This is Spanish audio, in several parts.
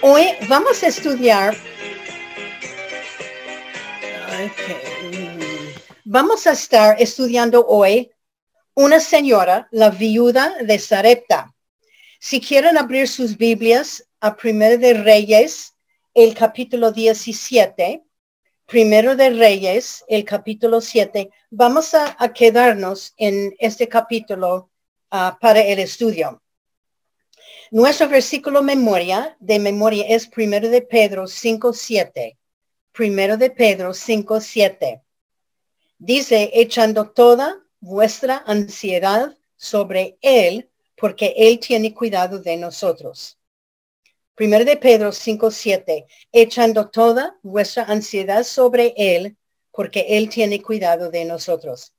Hoy vamos a estudiar. Vamos a estar estudiando hoy una señora, la viuda de Sarepta. Si quieren abrir sus Biblias a Primero de Reyes, el capítulo 17, Primero de Reyes, el capítulo 7, vamos a, quedarnos en este capítulo ah, para el estudio. Nuestro versículo memoria de memoria es primero de Pedro 5, 7. Primero de Pedro 5, 7. Dice, echando toda vuestra ansiedad sobre Él, porque Él tiene cuidado de nosotros. Primero de Pedro 5, 7. Echando toda vuestra ansiedad sobre Él, porque Él tiene cuidado de nosotros.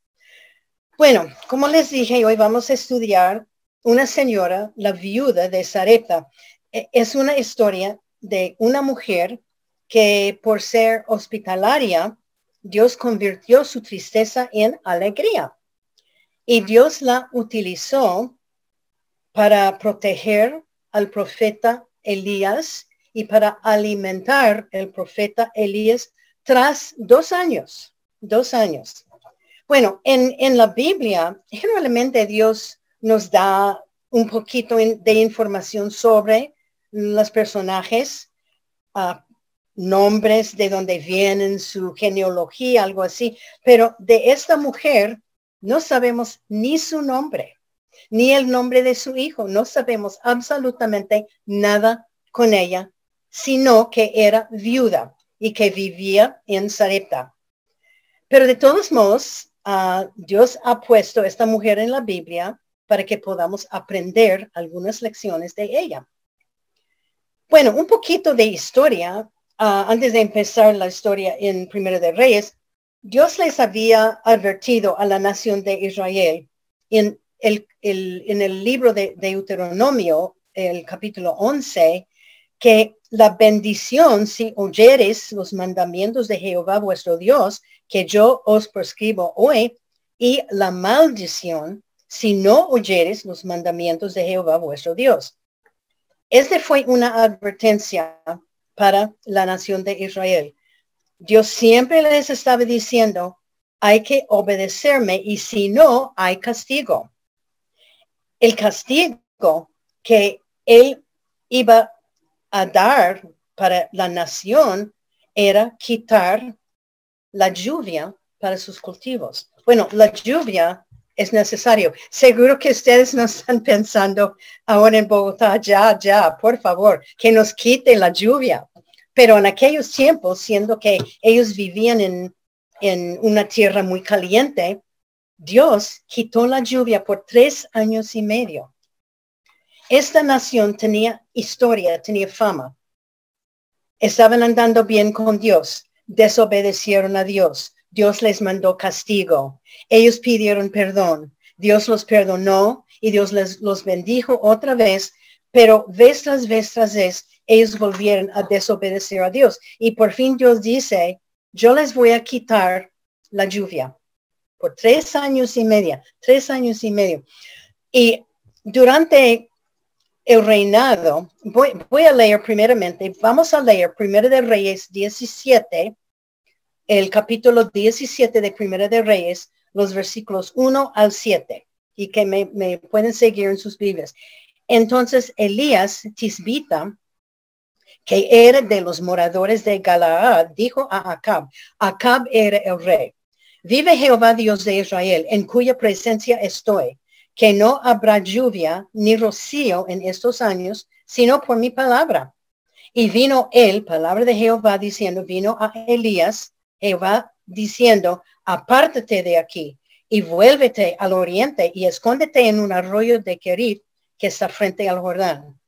Bueno, como les dije, hoy vamos a estudiar una señora, la viuda de Sarepta. E, es una historia de una mujer que por ser hospitalaria, Dios convirtió su tristeza en alegría. Y Dios la utilizó para proteger al profeta Elías y para alimentar el profeta Elías tras dos años, dos años. Bueno, en, en la Biblia, generalmente Dios nos da un poquito de información sobre los personajes, ah, nombres de dónde vienen, su genealogía, algo así. Pero de esta mujer no sabemos ni su nombre, ni el nombre de su hijo. No sabemos absolutamente nada con ella, sino que era viuda y que vivía en Sarepta. Pero de todos modos, ah, Dios ha puesto esta mujer en la Biblia para que podamos aprender algunas lecciones de ella. Bueno, un poquito de historia. Ah, antes de empezar la historia en Primero de Reyes, Dios les había advertido a la nación de Israel en el, libro de Deuteronomio, el capítulo 11, que la bendición si oyeres los mandamientos de Jehová vuestro Dios, que yo os prescribo hoy, y la maldición si no oyeres los mandamientos de Jehová vuestro Dios. Este fue una advertencia para la nación de Israel. Dios siempre les estaba diciendo, hay que obedecerme y si no, hay castigo. El castigo que él iba a dar para la nación era quitar la lluvia para sus cultivos. Bueno, la lluvia es necesario. Seguro que ustedes no están pensando ahora en Bogotá, ya, ya, por favor, que nos quite la lluvia. Pero en aquellos tiempos, siendo que ellos vivían en, en una tierra muy caliente, Dios quitó la lluvia por tres años y medio. Esta nación tenía historia, tenía fama. Estaban andando bien con Dios, desobedecieron a Dios, Dios les mandó castigo. Ellos pidieron perdón. Dios los perdonó y Dios les los bendijo otra vez, pero vez tras vez tras vez ellos volvieron a desobedecer a Dios. Y por fin Dios dice, yo les voy a quitar la lluvia por tres años y media, tres años y medio. Y durante el reinado, voy, voy a leer primeramente, vamos a leer primero de Reyes 17, el capítulo 17 de Primera de Reyes, los versículos 1 al 7, y que me, pueden seguir en sus Biblias. Entonces Elías Tisbita, que era de los moradores de Galaad, dijo a Acab, Acab era el rey. Vive Jehová Dios de Israel, en cuya presencia estoy, que no habrá lluvia ni rocío en estos años, sino por mi palabra. Y vino él, palabra de Jehová, diciendo, vino a Elías, Jehová diciendo, apártate de aquí y vuélvete al oriente y escóndete en un arroyo de Kerit que está frente al Jordán.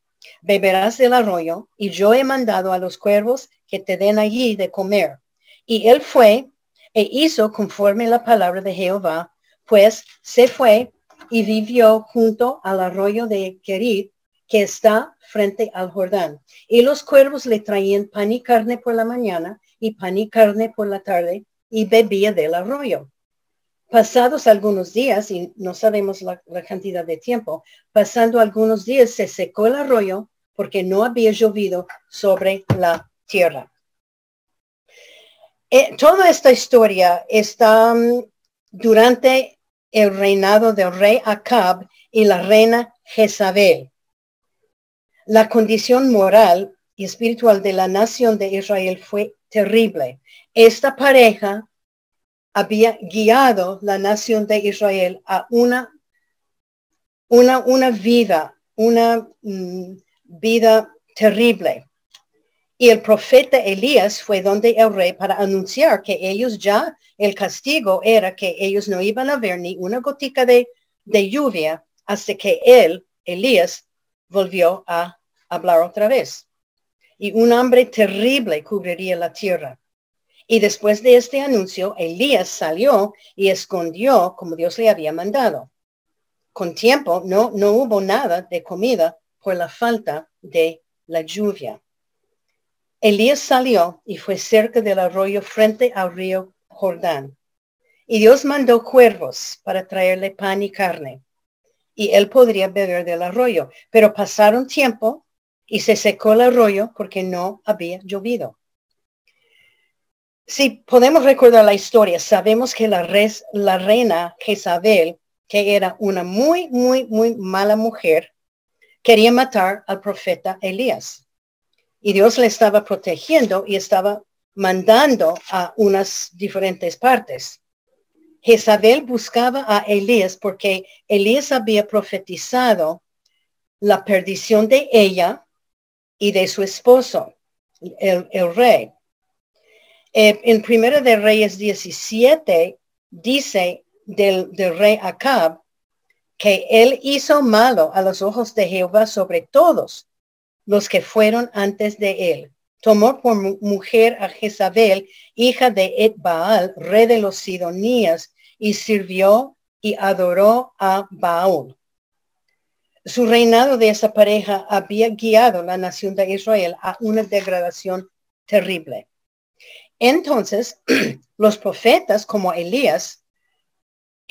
Beberás del arroyo y yo he mandado a los cuervos que te den allí de comer. Y él fue e hizo conforme la palabra de Jehová, pues se fue y vivió junto al arroyo de Kerit que está frente al Jordán. Y los cuervos le traían pan y carne por la mañana y pan y carne por la tarde y bebía del arroyo. Pasados algunos días, y no sabemos la, cantidad de tiempo, pasando algunos días se secó el arroyo porque no había llovido sobre la tierra. Eh, toda esta historia está um, durante el reinado del rey Acab y la reina Jezabel. La condición moral y espiritual de la nación de Israel fue terrible. Esta pareja había guiado la nación de Israel a una, una, una vida, una mm, vida terrible. Y el profeta Elías fue donde el rey para anunciar que ellos ya, el castigo era que ellos no iban a ver ni una gotica de, de lluvia hasta que él, Elías, volvió a hablar otra vez. Y un hambre terrible cubriría la tierra. Y después de este anuncio, Elías salió y escondió como Dios le había mandado. Con tiempo no, no hubo nada de comida por la falta de la lluvia. Elías salió y fue cerca del arroyo frente al río Jordán. Y Dios mandó cuervos para traerle pan y carne. Y él podría beber del arroyo. Pero pasaron tiempo y se secó el arroyo porque no había llovido. Si podemos recordar la historia, sabemos que la, la reina Jezabel, que era una muy, muy, muy mala mujer, quería matar al profeta Elías. Y Dios le estaba protegiendo y estaba mandando a unas diferentes partes. Jezabel buscaba a Elías porque Elías había profetizado la perdición de ella y de su esposo, el, rey. Eh, en Primera de Reyes 17 dice del, del rey Acab que él hizo malo a los ojos de Jehová sobre todos los que fueron antes de él. Tomó por mujer a Jezabel, hija de Edbaal, rey de los Sidonías, y sirvió y adoró a Baal. Su reinado de esa pareja había guiado la nación de Israel a una degradación terrible. Entonces, los profetas como Elías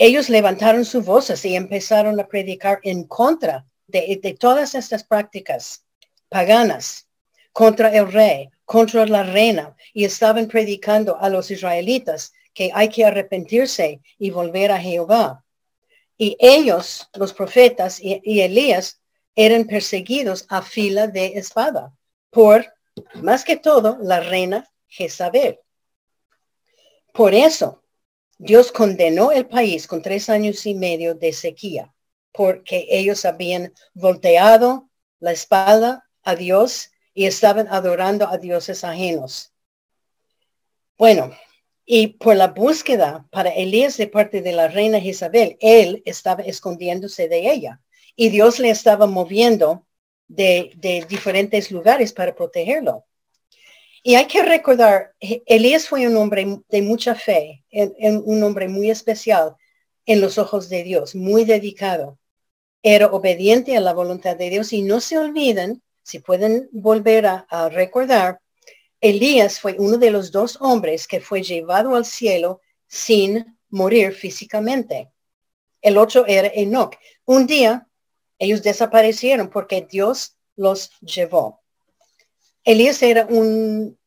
ellos levantaron sus voces y empezaron a predicar en contra de, todas estas prácticas paganas, contra el rey, contra la reina, y estaban predicando a los israelitas que hay que arrepentirse y volver a Jehová. Y ellos, los profetas y, Elías, eran perseguidos a fila de espada por, más que todo, la reina Jezabel. Por eso, Dios condenó el país con tres años y medio de sequía porque ellos habían volteado la espalda a Dios y estaban adorando a dioses ajenos. Bueno, y por la búsqueda para Elías de parte de la reina Isabel, él estaba escondiéndose de ella y Dios le estaba moviendo de, diferentes lugares para protegerlo. Y hay que recordar, Elías fue un hombre de mucha fe, un hombre muy especial en los ojos de Dios, muy dedicado. Era obediente a la voluntad de Dios y no se olviden, si pueden volver a, recordar, Elías fue uno de los dos hombres que fue llevado al cielo sin morir físicamente. El otro era Enoch. Un día ellos desaparecieron porque Dios los llevó. Elías era un,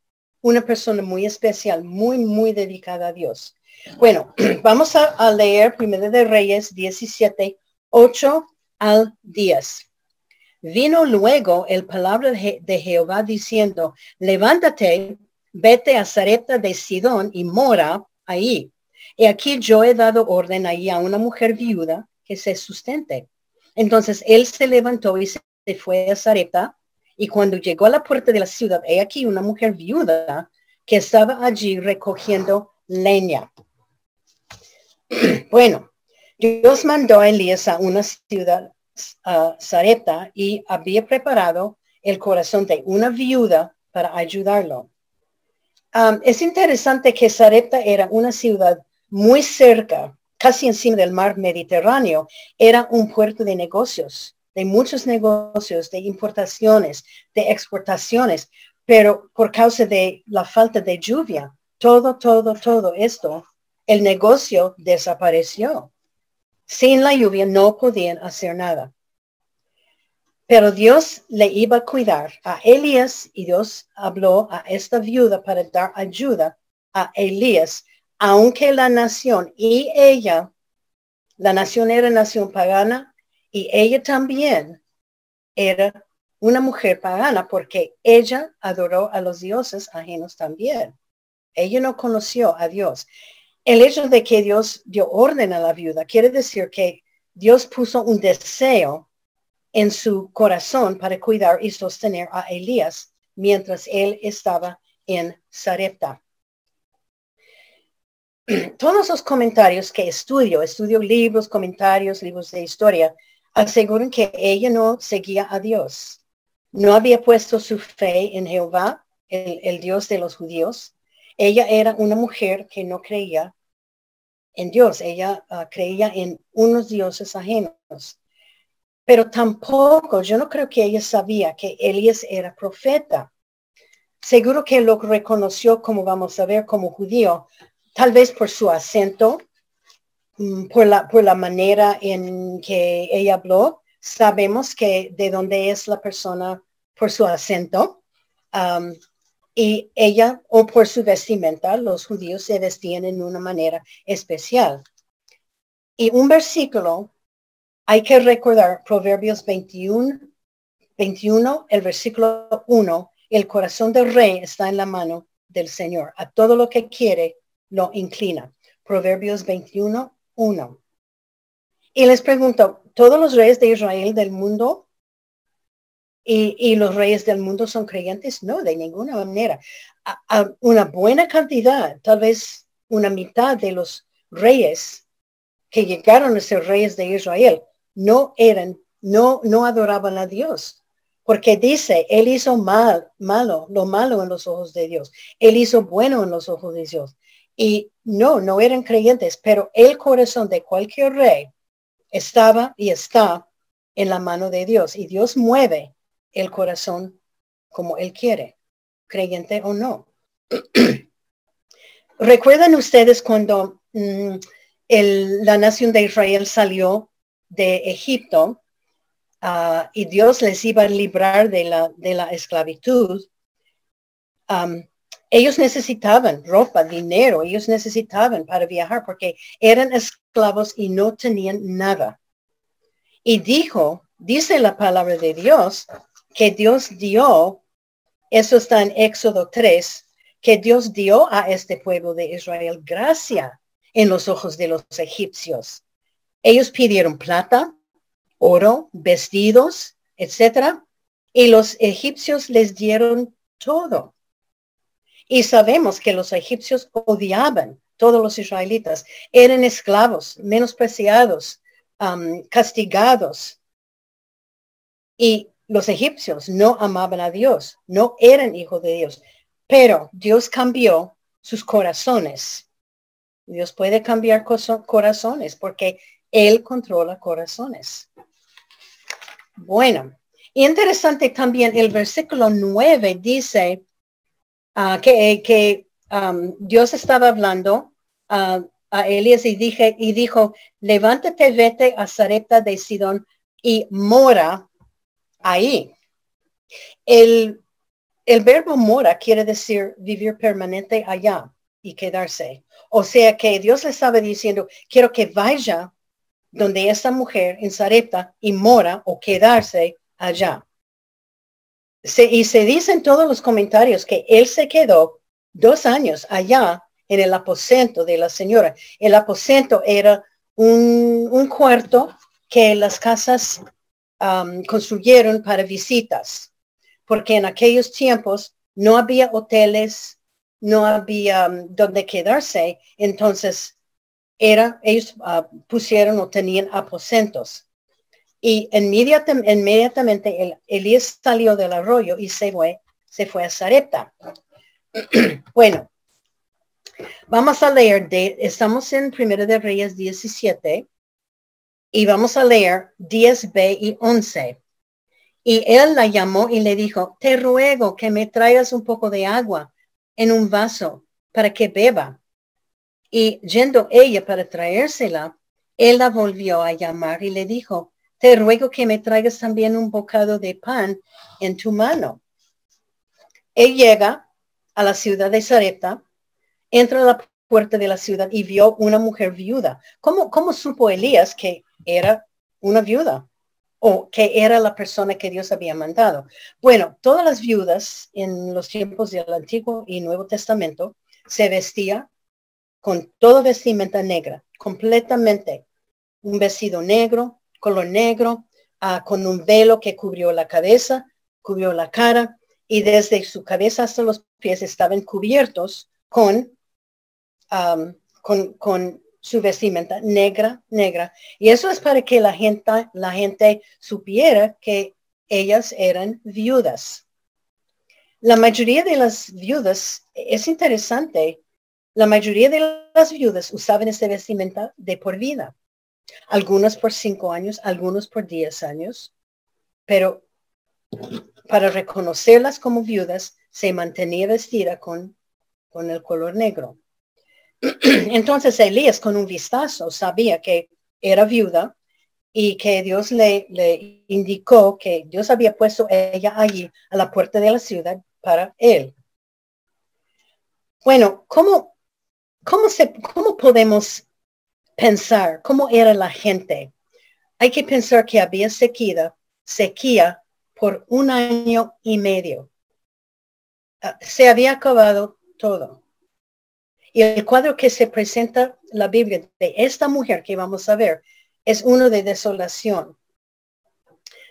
una persona muy especial, muy, muy dedicada a Dios. Bueno, vamos a, leer Primero de Reyes 17, 8 al 10. Vino luego el palabra de Jehová diciendo, levántate, vete a Zareta de Sidón y mora ahí. Y aquí yo he dado orden ahí a una mujer viuda que se sustente. Entonces él se levantó y se fue a Zareta y cuando llegó a la puerta de la ciudad, he aquí una mujer viuda que estaba allí recogiendo leña. Bueno, Dios mandó a Elías a una ciudad, a Zareta, y había preparado el corazón de una viuda para ayudarlo. es interesante que Zareta era una ciudad muy cerca, casi encima del mar Mediterráneo, era un puerto de negocios de muchos negocios, de importaciones, de exportaciones, pero por causa de la falta de lluvia, todo, todo, todo esto, el negocio desapareció. Sin la lluvia no podían hacer nada. Pero Dios le iba a cuidar a Elías y Dios habló a esta viuda para dar ayuda a Elías, aunque la nación y ella, la nación era nación pagana y ella también era una mujer pagana porque ella adoró a los dioses ajenos también. Ella no conoció a Dios. El hecho de que Dios dio orden a la viuda quiere decir que Dios puso un deseo en su corazón para cuidar y sostener a Elías mientras él estaba en Sarepta. Todos los comentarios que estudio, estudio libros, comentarios, libros de historia, aseguran que ella no seguía a Dios. No había puesto su fe en Jehová, el, Dios de los judíos. Ella era una mujer que no creía en Dios. Ella ah, creía en unos dioses ajenos. Pero tampoco, yo no creo que ella sabía que Elías era profeta. Seguro que lo reconoció, como vamos a ver, como judío, tal vez por su acento, mm, por la, por la manera en que ella habló. Sabemos que de dónde es la persona por su acento. Y ella o por su vestimenta, los judíos se vestían en una manera especial. Y un versículo hay que recordar Proverbios 21, 21, el versículo 1, el corazón del rey está en la mano del Señor. A todo lo que quiere lo inclina. Proverbios 21, 1. Y les pregunto, ¿todos los reyes de Israel del mundo y, los reyes del mundo son creyentes? No, de ninguna manera. una buena cantidad, tal vez una mitad de los reyes que llegaron a ser reyes de Israel no eran, no, no adoraban a Dios. Porque dice, él hizo mal, malo, lo malo en los ojos de Dios. Él hizo bueno en los ojos de Dios. Y no, no eran creyentes, pero el corazón de cualquier rey estaba y está en la mano de Dios. Y Dios mueve el corazón como él quiere, creyente o no. ¿Recuerdan ustedes cuando mm, la nación de Israel salió de Egipto ah, y Dios les iba a librar de la, de la esclavitud, ellos necesitaban ropa, dinero, ellos necesitaban para viajar porque eran esclavos y no tenían nada. Y dijo, dice la palabra de Dios, que Dios dio, eso está en Éxodo 3, que Dios dio a este pueblo de Israel gracia en los ojos de los egipcios. Ellos pidieron plata, oro, vestidos, etcétera, y los egipcios les dieron todo. Y sabemos que los egipcios odiaban todos los israelitas, eran esclavos, menospreciados, castigados. Y los egipcios no amaban a Dios, no eran hijos de Dios, pero Dios cambió sus corazones. Dios puede cambiar corazones porque él controla corazones. Bueno, interesante también el versículo 9 dice ah, que, um, Dios estaba hablando ah, a Elías y, dije, y dijo, levántate, vete a Zarepta de Sidón y mora ahí. El, el verbo mora quiere decir vivir permanente allá y quedarse. O sea que Dios le estaba diciendo, quiero que vaya donde esta mujer en Sarepta y mora o quedarse allá. y se dicen todos los comentarios que él se quedó dos años allá en el aposento de la señora. El aposento era un, cuarto que las casas um, construyeron para visitas, porque en aquellos tiempos no había hoteles, no había um, donde quedarse, entonces era, ellos ah, pusieron o tenían aposentos. Y inmediatamente, el, Elías salió del arroyo y se fue, se fue a Zarepta. bueno, vamos a leer, de, estamos en Primera de Reyes 17 y vamos a leer 10b y 11. Y él la llamó y le dijo, te ruego que me traigas un poco de agua en un vaso para que beba. Y yendo ella para traérsela, él la volvió a llamar y le dijo, te ruego que me traigas también un bocado de pan en tu mano. Él llega a la ciudad de Sarepta, entra a la puerta de la ciudad y vio una mujer viuda. ¿Cómo, cómo supo Elías que era una viuda? o que era la persona que Dios había mandado. Bueno, todas las viudas en los tiempos del Antiguo y Nuevo Testamento se vestía con toda vestimenta negra, completamente. Un vestido negro, color negro, ah, con un velo que cubrió la cabeza, cubrió la cara y desde su cabeza hasta los pies estaban cubiertos con, con, con su vestimenta negra, negra. Y eso es para que la gente, la gente supiera que ellas eran viudas. La mayoría de las viudas, es interesante, la mayoría de las viudas usaban esta vestimenta de por vida. Algunas por cinco años, algunos por diez años, pero para reconocerlas como viudas se mantenía vestida con, con el color negro. Entonces Elías con un vistazo sabía que era viuda y que Dios le, le indicó que Dios había puesto ella allí a la puerta de la ciudad para él. Bueno, ¿cómo, cómo, se, cómo podemos pensar cómo era la gente? Hay que pensar que había sequía, sequía por un año y medio. Ah, se había acabado todo. Y el cuadro que se presenta la Biblia de esta mujer que vamos a ver es uno de desolación.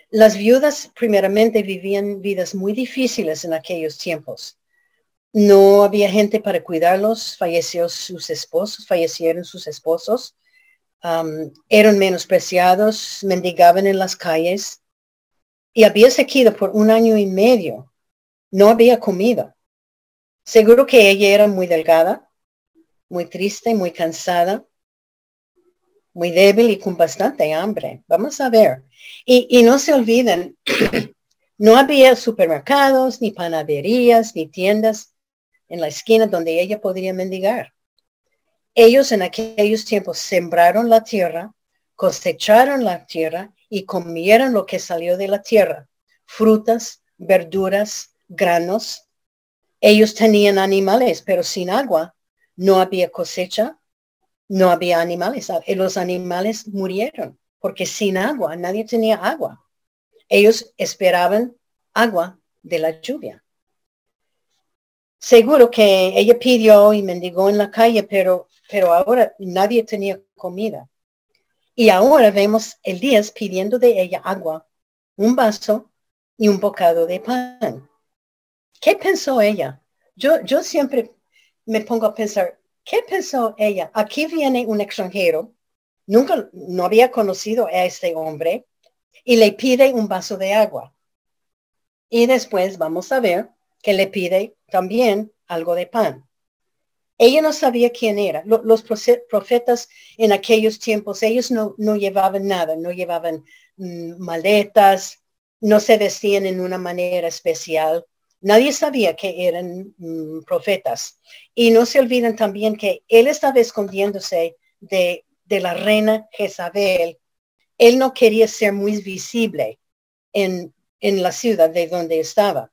Las viudas primeramente vivían vidas muy difíciles en aquellos tiempos. No había gente para cuidarlos, falleció sus esposos, fallecieron sus esposos, eran menospreciados, mendigaban en las calles y había sequía por un año y medio. No había comida. Seguro que ella era muy delgada, muy triste, muy cansada, muy débil y con bastante hambre. Vamos a ver. Y, no se olviden, no había supermercados, ni panaderías, ni tiendas en la esquina donde ella podría mendigar. Ellos en aquellos tiempos sembraron la tierra, cosecharon la tierra y comieron lo que salió de la tierra, frutas, verduras, granos. Ellos tenían animales, pero sin agua no había cosecha, no había animales. Los animales murieron porque sin agua, nadie tenía agua. Ellos esperaban agua de la lluvia. Seguro que ella pidió y mendigó en la calle, pero, pero ahora nadie tenía comida. Y ahora vemos el día pidiendo de ella agua, un vaso y un bocado de pan. ¿Qué pensó ella? Yo, yo siempre me pongo a pensar, ¿qué pensó ella? Aquí viene un extranjero, nunca, no había conocido a este hombre y le pide un vaso de agua. Y después vamos a ver que le pide también algo de pan. Ella no sabía quién era. Los profetas en aquellos tiempos, ellos no, no llevaban nada, no llevaban mm, maletas, no se vestían en una manera especial. Nadie sabía que eran mm, profetas. Y no se olviden también que él estaba escondiéndose de, la reina Jezabel. Él no quería ser muy visible en, la ciudad de donde estaba.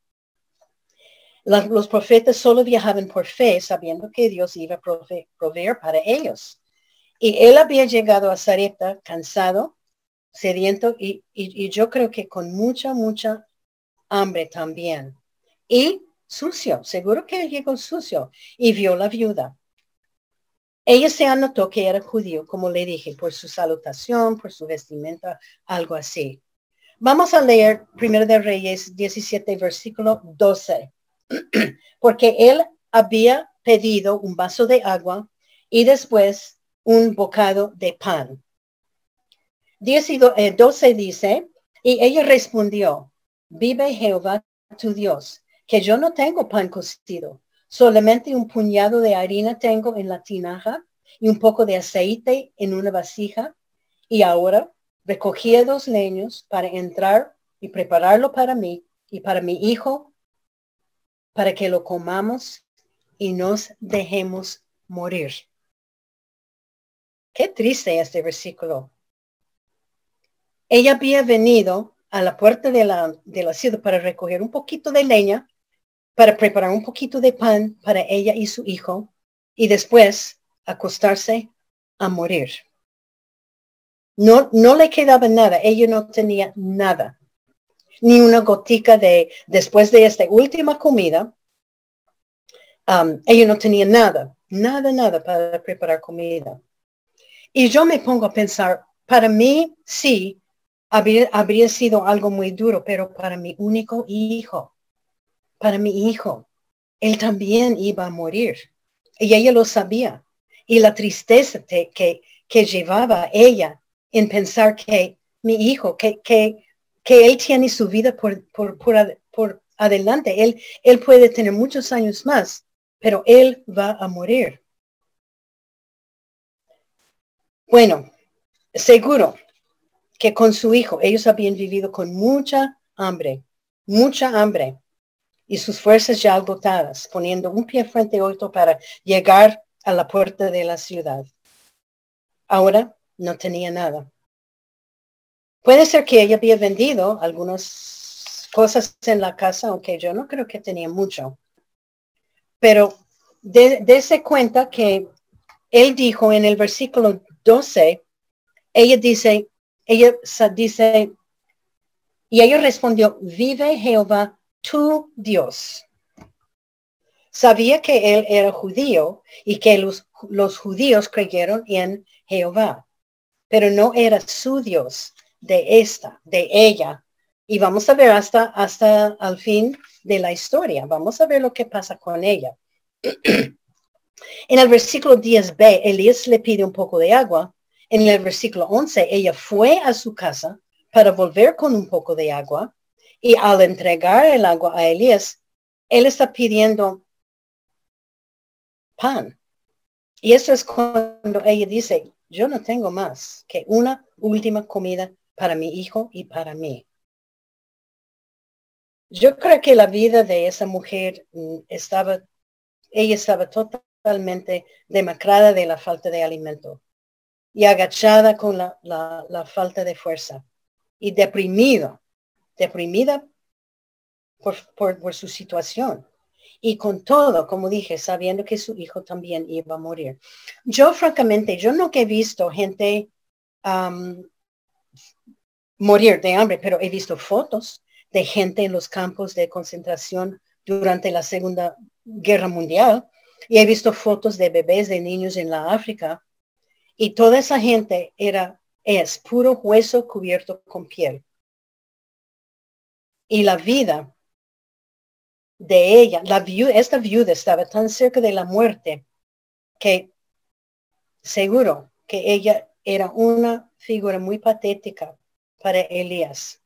los profetas solo viajaban por fe, sabiendo que Dios iba a proveer para ellos. Y él había llegado a Sarepta cansado, sediento y, y yo creo que con mucha, mucha hambre también y sucio. Seguro que llegó sucio y vio la viuda. Ella se anotó que era judío, como le dije, por su salutación, por su vestimenta, algo así. Vamos a leer primero de Reyes 17, versículo 12. Porque él había pedido un vaso de agua y después un bocado de pan. 12 eh, dice, y ella respondió, vive Jehová tu Dios, que yo no tengo pan cocido, solamente un puñado de harina tengo en la tinaja y un poco de aceite en una vasija. Y ahora recogí dos leños para entrar y prepararlo para mí y para mi hijo, para que lo comamos y nos dejemos morir. Qué triste este versículo. ella había venido a la puerta de la, de la ciudad para recoger un poquito de leña, para preparar un poquito de pan para ella y su hijo, y después acostarse a morir. No, no le quedaba nada, ella no tenía nada, ni una gotica de, después de esta última comida, um, ella no tenía nada, nada, nada para preparar comida. Y yo me pongo a pensar, para mí sí, habría, habría sido algo muy duro, pero para mi único hijo, para mi hijo, él también iba a morir. Y ella lo sabía. Y la tristeza que, que, llevaba ella en pensar que mi hijo, que, que, que él tiene su vida por, por, por, por adelante, él, él puede tener muchos años más, pero él va a morir. Bueno, seguro que con su hijo ellos habían vivido con mucha hambre, mucha hambre y sus fuerzas ya agotadas, poniendo un pie frente a otro para llegar a la puerta de la ciudad. Ahora no tenía nada. Puede ser que ella había vendido algunas cosas en la casa, aunque yo no creo que tenía mucho. Pero dése cuenta que él dijo en el versículo 12, ella dice, ella dice, y ella respondió, vive Jehová tu Dios. Sabía que él era judío y que los, los judíos creyeron en Jehová, pero no era su Dios de esta, de ella. Y vamos a ver hasta, hasta al fin de la historia. Vamos a ver lo que pasa con ella. En el versículo 10b, Elías le pide un poco de agua. En el versículo 11, ella fue a su casa para volver con un poco de agua. Y al entregar el agua a Elías, él está pidiendo pan. Y eso es cuando ella dice, yo no tengo más que una última comida para mi hijo y para mí. Yo creo que la vida de esa mujer mm, estaba, ella estaba total, totalmente demacrada de la falta de alimento y agachada con la, la, falta de fuerza y deprimido, deprimida por, su situación. Y con todo, como dije, sabiendo que su hijo también iba a morir. Yo, francamente, yo no he visto gente morir de hambre, pero he visto fotos de gente en los campos de concentración durante la Segunda Guerra Mundial y he visto fotos de bebés, de niños en la África. Y toda esa gente era, es puro hueso cubierto con piel. Y la vida de ella, la viuda, esta viuda estaba tan cerca de la muerte que seguro que ella era una figura muy patética para Elías.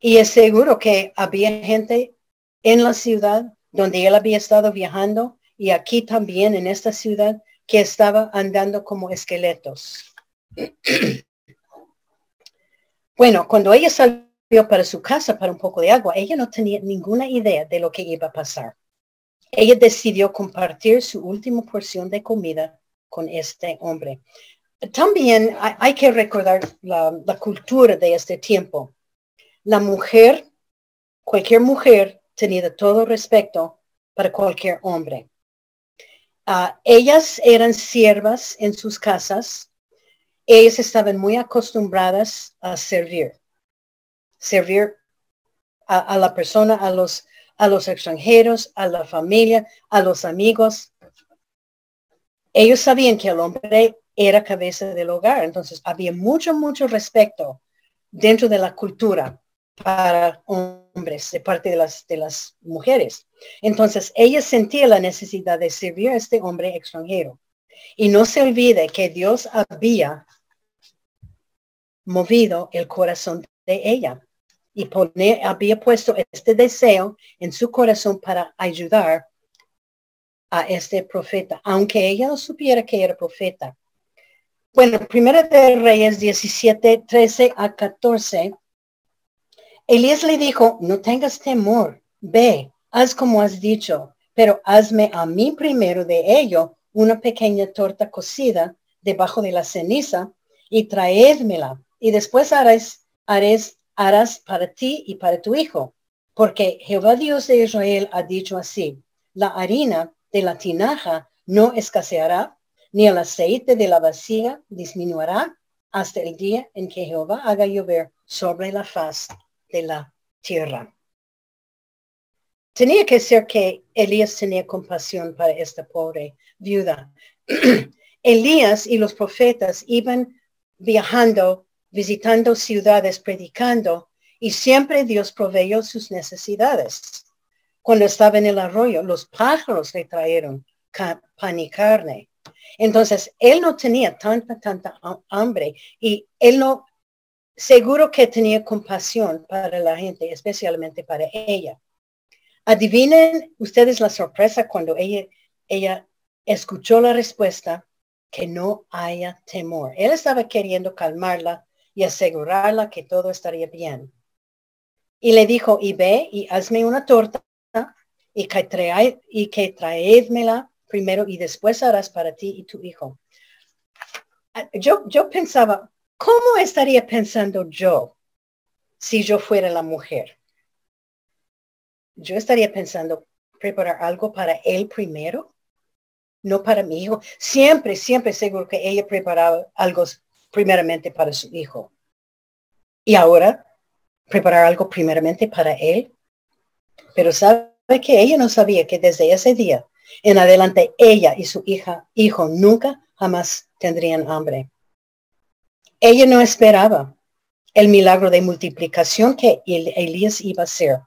Y es seguro que había gente en la ciudad donde él había estado viajando y aquí también en esta ciudad que estaba andando como esqueletos. bueno, cuando ella salió para su casa para un poco de agua, ella no tenía ninguna idea de lo que iba a pasar. Ella decidió compartir su última porción de comida con este hombre. También hay, que recordar la, cultura de este tiempo. La mujer, cualquier mujer, tenía todo respeto para cualquier hombre. Ah, ellas eran siervas en sus casas. Ellas estaban muy acostumbradas a servir. Servir a, la persona, a los, a los extranjeros, a la familia, a los amigos. Ellos sabían que el hombre era cabeza del hogar. Entonces había mucho, mucho respeto dentro de la cultura para hombres de parte de las, de las mujeres. Entonces, ella sentía la necesidad de servir a este hombre extranjero. Y no se olvide que Dios había movido el corazón de ella y había puesto este deseo en su corazón para ayudar a este profeta, aunque ella no supiera que era profeta. Bueno, primero de Reyes 17, 13 a 14 Elías le dijo, no tengas temor, ve, haz como has dicho, pero hazme a mí primero de ello una pequeña torta cocida debajo de la ceniza y traédmela y después harás, harás, harás para ti y para tu hijo. Porque Jehová Dios de Israel ha dicho así, la harina de la tinaja no escaseará, ni el aceite de la vasija disminuirá hasta el día en que Jehová haga llover sobre la faz de la tierra. Tenía que ser que Elías tenía compasión para esta pobre viuda. Elías y los profetas iban viajando, visitando ciudades, predicando, y siempre Dios proveyó sus necesidades. Cuando estaba en el arroyo, los pájaros le trajeron pan y carne. Entonces, él no tenía tanta, tanta hambre y él no, seguro que tenía compasión para la gente, especialmente para ella. Adivinen ustedes la sorpresa cuando ella, ella escuchó la respuesta que no haya temor. Él estaba queriendo calmarla y asegurarla que todo estaría bien. Y le dijo, y ve y hazme una torta y que, trae, y que traédmela primero y después harás para ti y tu hijo. Ah, yo, yo pensaba, ¿cómo estaría pensando yo si yo fuera la mujer? Yo estaría pensando, preparar algo para él primero, no para mi hijo. Siempre, siempre seguro que ella preparaba algo primeramente para su hijo. Y ahora, preparar algo primeramente para él. Pero sabe que ella no sabía que desde ese día en adelante ella y su hija, hijo nunca jamás tendrían hambre. Ella no esperaba el milagro de multiplicación que Elías iba a hacer.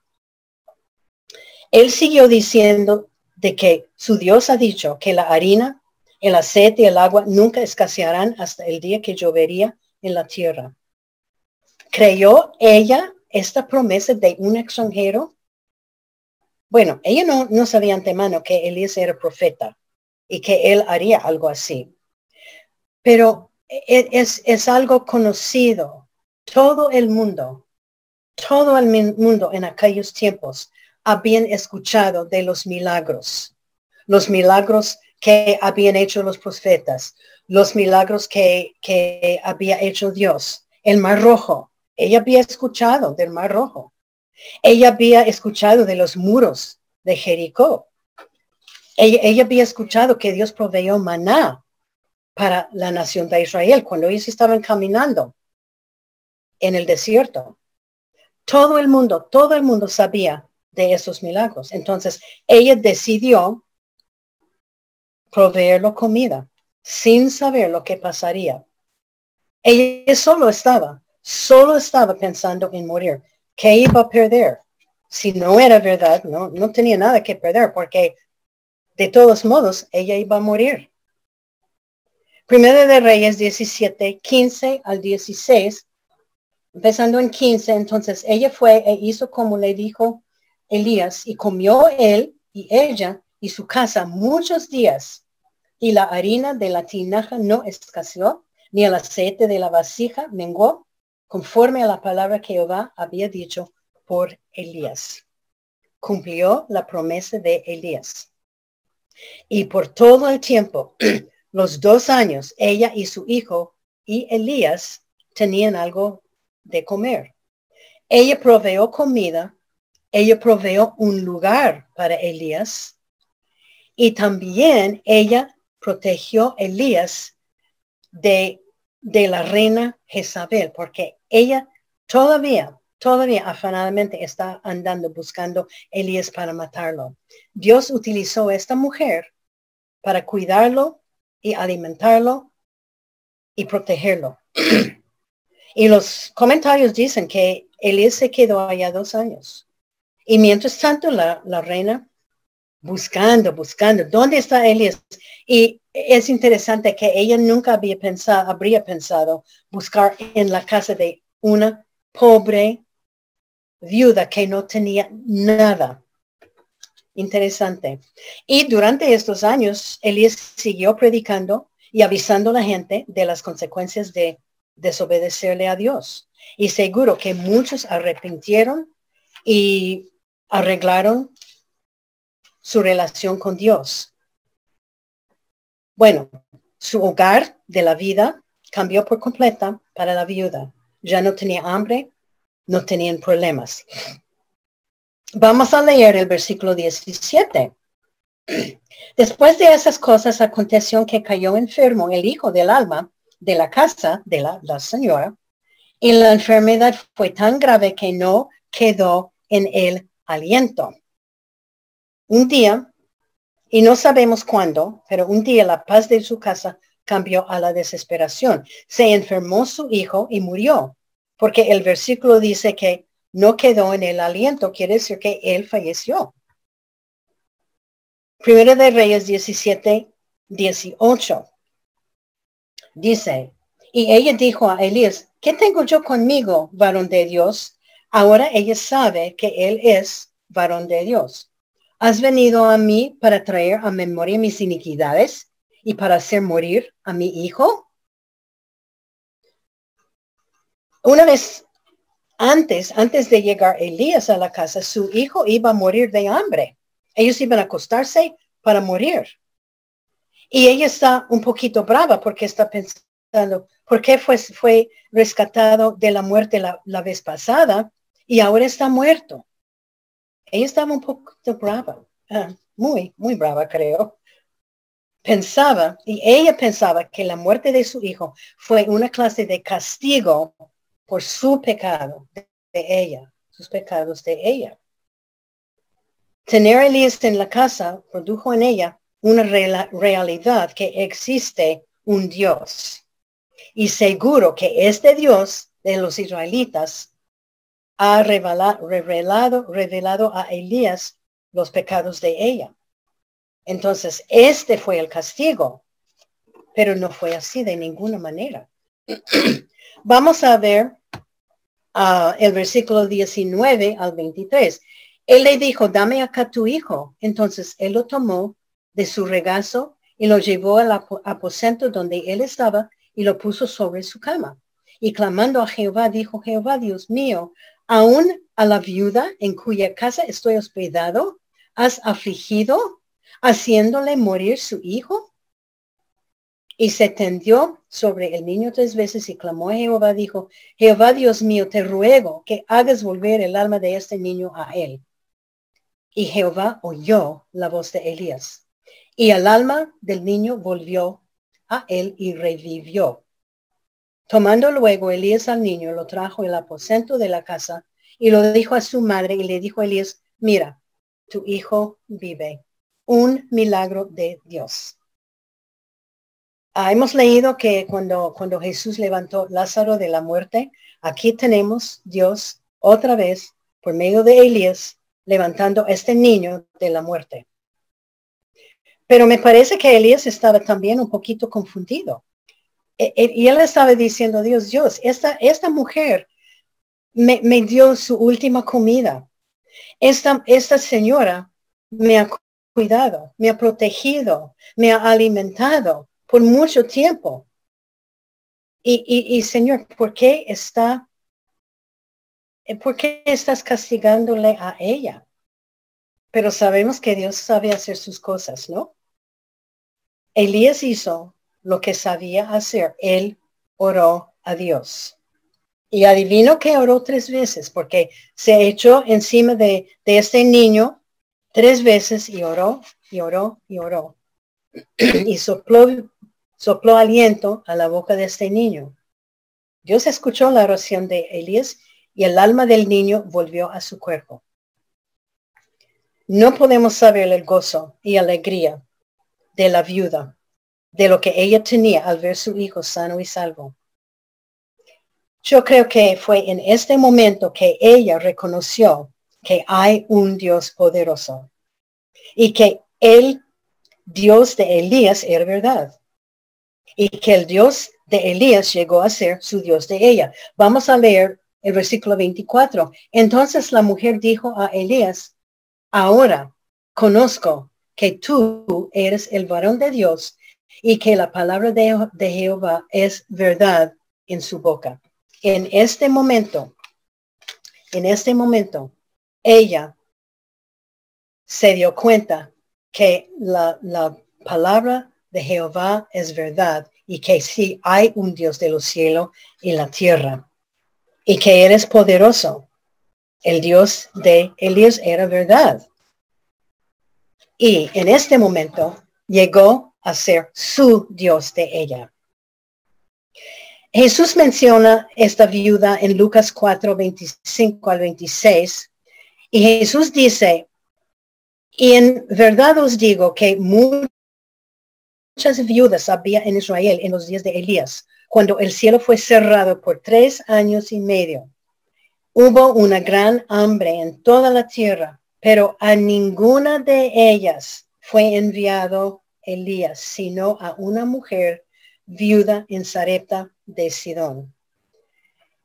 Él siguió diciendo de que su Dios ha dicho que la harina, el aceite y el agua nunca escasearán hasta el día que llovería en la tierra. ¿Creyó ella esta promesa de un extranjero bueno, ella no, no sabía antemano que Elías era profeta y que él haría algo así. Pero e, es, es algo conocido. Todo el mundo, todo el mundo en aquellos tiempos habían escuchado de los milagros, los milagros que habían hecho los profetas, los milagros que, había hecho Dios, el mar rojo. Ella había escuchado del mar rojo. Ella había escuchado de los muros de Jericó. Ella, había escuchado que Dios proveyó maná para la nación de Israel cuando ellos estaban caminando en el desierto. Todo el mundo, todo el mundo sabía de esos milagros. Entonces, ella decidió proveerlo comida sin saber lo que pasaría. Ella solo estaba, solo estaba pensando en morir. ¿Qué iba a perder? Si no era verdad, no, no tenía nada que perder porque de todos modos ella iba a morir. Primero de Reyes 17, 15 al 16, empezando en 15, entonces ella fue e hizo como le dijo Elías y comió él y ella y su casa muchos días y la harina de la tinaja no escaseó, ni el aceite de la vasija menguó, conforme a la palabra que Jehová había dicho por Elías. Cumplió la promesa de Elías. Y por todo el tiempo, los dos años, ella y su hijo y Elías tenían algo de comer. Ella proveó comida, ella proveó un lugar para Elías y también ella protegió a Elías de, de la reina Jezabel, porque ella todavía, todavía afanadamente está andando buscando Elías para matarlo. Dios utilizó a esta mujer para cuidarlo y alimentarlo y protegerlo. y los comentarios dicen que Elías se quedó allá dos años. Y mientras tanto, la, la reina buscando, buscando, ¿dónde está Elías? Y es interesante que ella nunca había pensado, habría pensado buscar en la casa de una pobre viuda que no tenía nada. Interesante. Y durante estos años, Elías siguió predicando y avisando a la gente de las consecuencias de desobedecerle a Dios. Y seguro que muchos arrepintieron y arreglaron su relación con Dios. Bueno, su hogar de la vida cambió por completa para la viuda. ya no tenía hambre, no tenían problemas. Vamos a leer el versículo 17. Después de esas cosas aconteció que cayó enfermo el hijo del alma de la casa de la, la señora y la enfermedad fue tan grave que no quedó en el aliento. Un día, y no sabemos cuándo, pero un día la paz de su casa cambió a la desesperación. Se enfermó su hijo y murió, porque el versículo dice que no quedó en el aliento, quiere decir que él falleció. Primero de Reyes 17, 18. Dice, y ella dijo a Elías, ¿qué tengo yo conmigo, varón de Dios? Ahora ella sabe que él es varón de Dios. ¿Has venido a mí para traer a memoria mis iniquidades y para hacer morir a mi hijo? Una vez antes, antes de llegar Elías a la casa, su hijo iba a morir de hambre. Ellos iban a acostarse para morir. Y ella está un poquito brava porque está pensando, ¿por qué fue, fue rescatado de la muerte la, la vez pasada y ahora está muerto? Ella estaba un poquito brava, ah, muy, muy brava creo. Pensaba, y ella pensaba que la muerte de su hijo fue una clase de castigo por su pecado de ella, sus pecados de ella. Tener a Elías en la casa produjo en ella una realidad que existe un Dios. Y seguro que este Dios de los israelitas ha revelado, revelado, a Elías los pecados de ella. Entonces, este fue el castigo, pero no fue así de ninguna manera. Vamos a ver uh, el versículo 19 al 23. Él le dijo, dame acá tu hijo. Entonces él lo tomó de su regazo y lo llevó al aposento donde él estaba y lo puso sobre su cama. Y clamando a Jehová, dijo, Jehová, Dios mío, aún a la viuda en cuya casa estoy hospedado, has afligido, haciéndole morir su hijo. Y se tendió sobre el niño tres veces y clamó a Jehová, dijo, Jehová Dios mío, te ruego que hagas volver el alma de este niño a él. Y Jehová oyó la voz de Elías. Y el alma del niño volvió a él y revivió. Tomando luego Elías al niño, lo trajo el aposento de la casa y lo dijo a su madre y le dijo a Elías, mira, tu hijo vive. Un milagro de Dios. Ah, hemos leído que cuando, cuando Jesús levantó Lázaro de la muerte, aquí tenemos Dios otra vez por medio de Elías levantando este niño de la muerte. Pero me parece que Elías estaba también un poquito confundido. E, e, y él estaba diciendo, Dios, Dios, esta, esta mujer me, me dio su última comida. Esta, esta señora me ha cuidado, me ha protegido, me ha alimentado por mucho tiempo. Y, y, Señor, ¿por qué está, por qué estás castigándole a ella? Pero sabemos que Dios sabe hacer sus cosas, ¿no? Elías hizo lo que sabía hacer. Él oró a Dios. Y adivino que oró tres veces, porque se echó encima de, de este niño tres veces y oró, y oró, y oró. y sopló sopló aliento a la boca de este niño. Dios escuchó la oración de Elías y el alma del niño volvió a su cuerpo. No podemos saber el gozo y alegría de la viuda, de lo que ella tenía al ver su hijo sano y salvo. Yo creo que fue en este momento que ella reconoció que hay un Dios poderoso y que el Dios de Elías era verdad y que el Dios de Elías llegó a ser su Dios de ella. Vamos a leer el versículo 24. Entonces la mujer dijo a Elías, ahora conozco que tú eres el varón de Dios y que la palabra de, de Jehová es verdad en su boca. En este momento, en este momento, ella se dio cuenta que la, la palabra de Jehová es verdad y que sí hay un Dios de los cielos y la tierra. y que eres poderoso. El Dios de Elías era verdad. Y en este momento llegó a ser su Dios de ella. Jesús menciona esta viuda en Lucas 4, 25 al 26. Y Jesús dice, y en verdad os digo que muchas viudas había en Israel en los días de Elías, cuando el cielo fue cerrado por tres años y medio. Hubo una gran hambre en toda la tierra, pero a ninguna de ellas fue enviado Elías, sino a una mujer viuda en Sarepta de Sidón.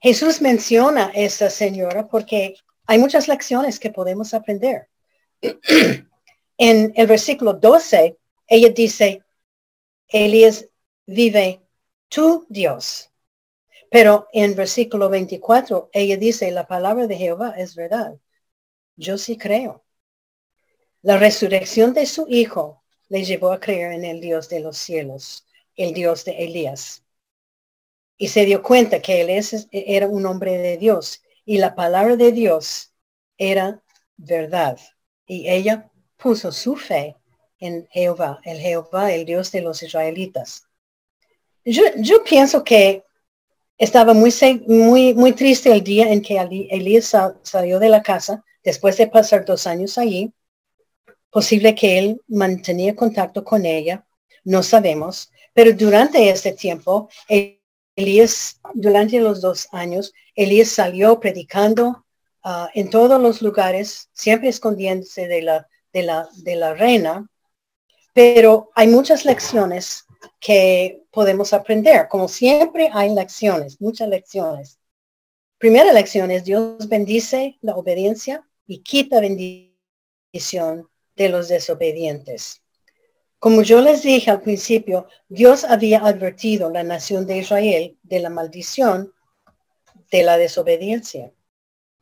Jesús menciona a esta señora porque hay muchas lecciones que podemos aprender. en el versículo 12, ella dice, Elías vive tu Dios. Pero en versículo 24, ella dice, la palabra de Jehová es verdad. Yo sí creo. La resurrección de su hijo le llevó a creer en el Dios de los cielos, el Dios de Elías. Y se dio cuenta que él era un hombre de Dios y la palabra de Dios era verdad. Y ella puso su fe en Jehová, el Jehová, el Dios de los israelitas. Yo, pienso que estaba muy, muy, muy triste el día en que Elías salió de la casa después de pasar dos años allí. Posible que él mantenía contacto con ella, no sabemos, pero durante este tiempo, Elías, durante los dos años, Elías salió predicando ah, en todos los lugares, siempre escondiéndose de la, de la, de la reina, pero hay muchas lecciones que podemos aprender. Como siempre hay lecciones, muchas lecciones. Primera lección es Dios bendice la obediencia y quita bendición de los desobedientes. Como yo les dije al principio, Dios había advertido la nación de Israel de la maldición de la desobediencia,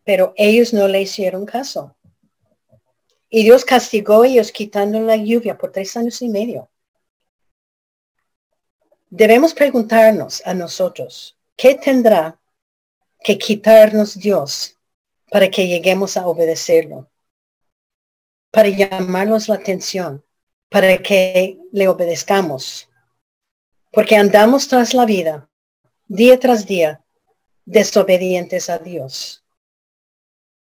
pero ellos no le hicieron caso. Y Dios castigó a ellos quitando la lluvia por tres años y medio. Debemos preguntarnos a nosotros, ¿qué tendrá que quitarnos Dios para que lleguemos a obedecerlo? Para llamarnos la atención, para que le obedezcamos. Porque andamos tras la vida, día tras día, desobedientes a Dios.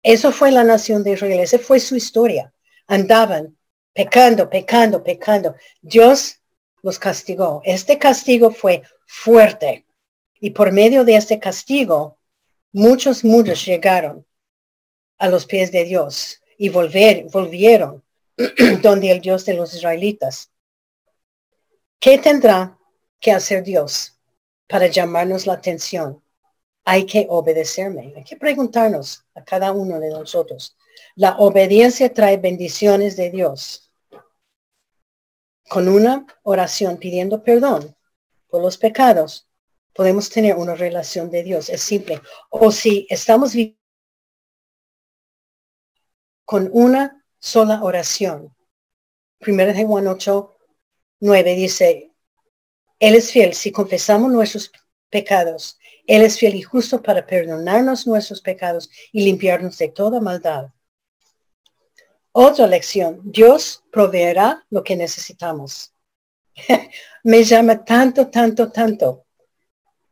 Eso fue la nación de Israel, esa fue su historia. Andaban pecando, pecando, pecando. Dios los castigó. Este castigo fue fuerte y por medio de este castigo muchos mundos llegaron a los pies de Dios y volver, volvieron donde el Dios de los israelitas. ¿Qué tendrá que hacer Dios para llamarnos la atención? Hay que obedecerme. Hay que preguntarnos a cada uno de nosotros. La obediencia trae bendiciones de Dios con una oración pidiendo perdón por los pecados, podemos tener una relación de Dios. Es simple. O si estamos con una sola oración. Primero de Juan 8, 9 dice, Él es fiel si confesamos nuestros pecados. Él es fiel y justo para perdonarnos nuestros pecados y limpiarnos de toda maldad. Otra lección, Dios proveerá lo que necesitamos. Me llama tanto, tanto, tanto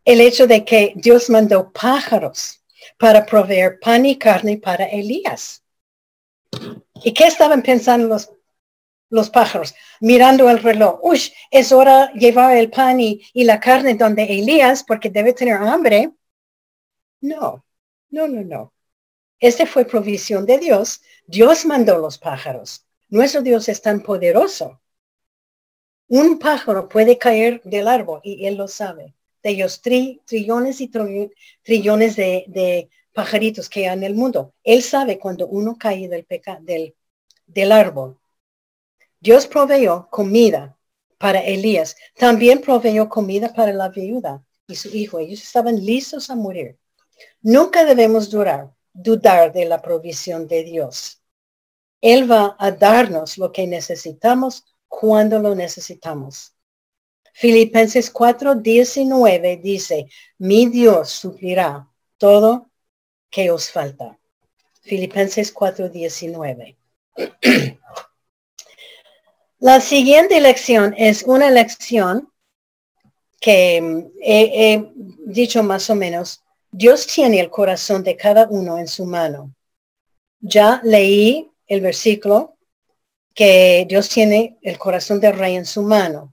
el hecho de que Dios mandó pájaros para proveer pan y carne para Elías. ¿Y qué estaban pensando los, los pájaros? Mirando el reloj. Uy, es hora de llevar el pan y, y la carne donde Elías porque debe tener hambre. No, no, no, no. Este fue provisión de Dios. Dios mandó los pájaros. Nuestro Dios es tan poderoso. Un pájaro puede caer del árbol y él lo sabe. De ellos trillones y trillones de, pajaritos que hay en el mundo. Él sabe cuando uno cae del, del, del árbol. Dios proveyó comida para Elías. También proveyó comida para la viuda y su hijo. Ellos estaban listos a morir. Nunca debemos durar dudar de la provisión de Dios. Él va a darnos lo que necesitamos cuando lo necesitamos. Filipenses 4:19 dice, mi Dios suplirá todo que os falta. Filipenses 4:19. La siguiente lección es una lección que mm, he, dicho más o menos. Dios tiene el corazón de cada uno en su mano. Ya leí el versículo que Dios tiene el corazón del rey en su mano.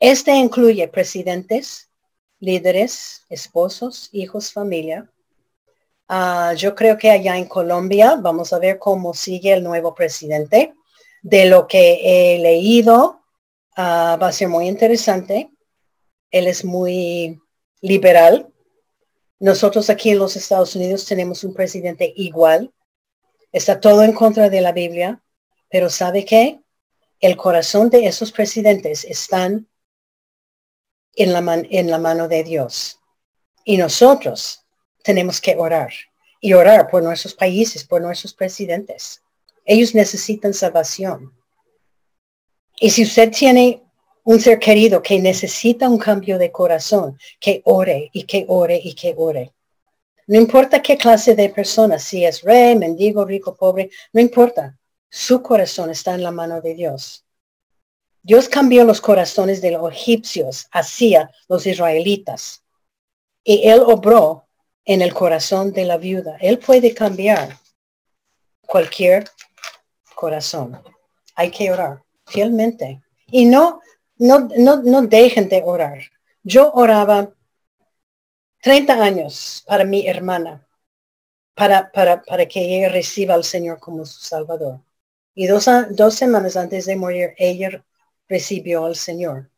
Este incluye presidentes, líderes, esposos, hijos, familia. Ah, yo creo que allá en Colombia vamos a ver cómo sigue el nuevo presidente de lo que he leído, ah, va a ser muy interesante. Él es muy liberal. Nosotros aquí en los Estados Unidos tenemos un presidente igual. Está todo en contra de la Biblia, pero ¿sabe qué? El corazón de esos presidentes están en la, en la mano de Dios. Y nosotros tenemos que orar y orar por nuestros países, por nuestros presidentes. Ellos necesitan salvación. Y si usted tiene un ser querido que necesita un cambio de corazón, que ore y que ore y que ore. No importa qué clase de persona, si es rey, mendigo, rico, pobre, no importa. Su corazón está en la mano de Dios. Dios cambió los corazones de los egipcios hacia los israelitas. Y él obró en el corazón de la viuda. Él puede cambiar cualquier corazón. Hay que orar fielmente. Y no, no, no, no dejen de orar. Yo oraba 30 años para mi hermana, para, para, para que ella reciba al Señor como su Salvador. Y dos, dos semanas antes de morir, ella recibió al Señor.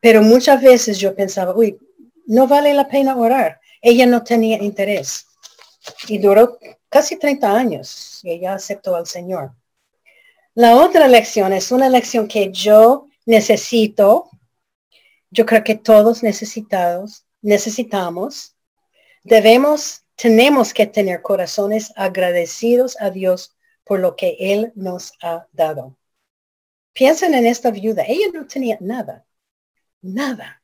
Pero muchas veces yo pensaba, uy, no vale la pena orar. Ella no tenía interés. Y duró casi 30 años y ella aceptó al Señor. La otra lección es una lección que yo necesito, yo creo que todos necesitados, necesitamos, debemos, tenemos que tener corazones agradecidos a Dios por lo que Él nos ha dado. Piensen en esta viuda, ella no tenía nada, nada.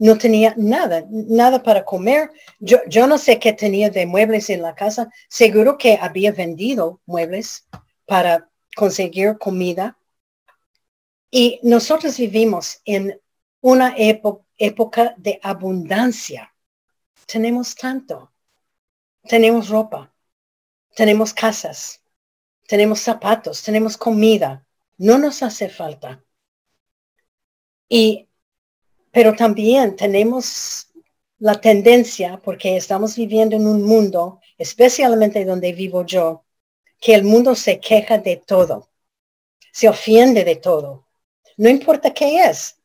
No tenía nada, nada para comer. Yo, yo no sé qué tenía de muebles en la casa. Seguro que había vendido muebles para conseguir comida. Y nosotros vivimos en una época de abundancia. Tenemos tanto. Tenemos ropa, tenemos casas, tenemos zapatos, tenemos comida. No nos hace falta. Y, pero también tenemos la tendencia, porque estamos viviendo en un mundo, especialmente donde vivo yo, que el mundo se queja de todo, se ofiende de todo. No importa qué es,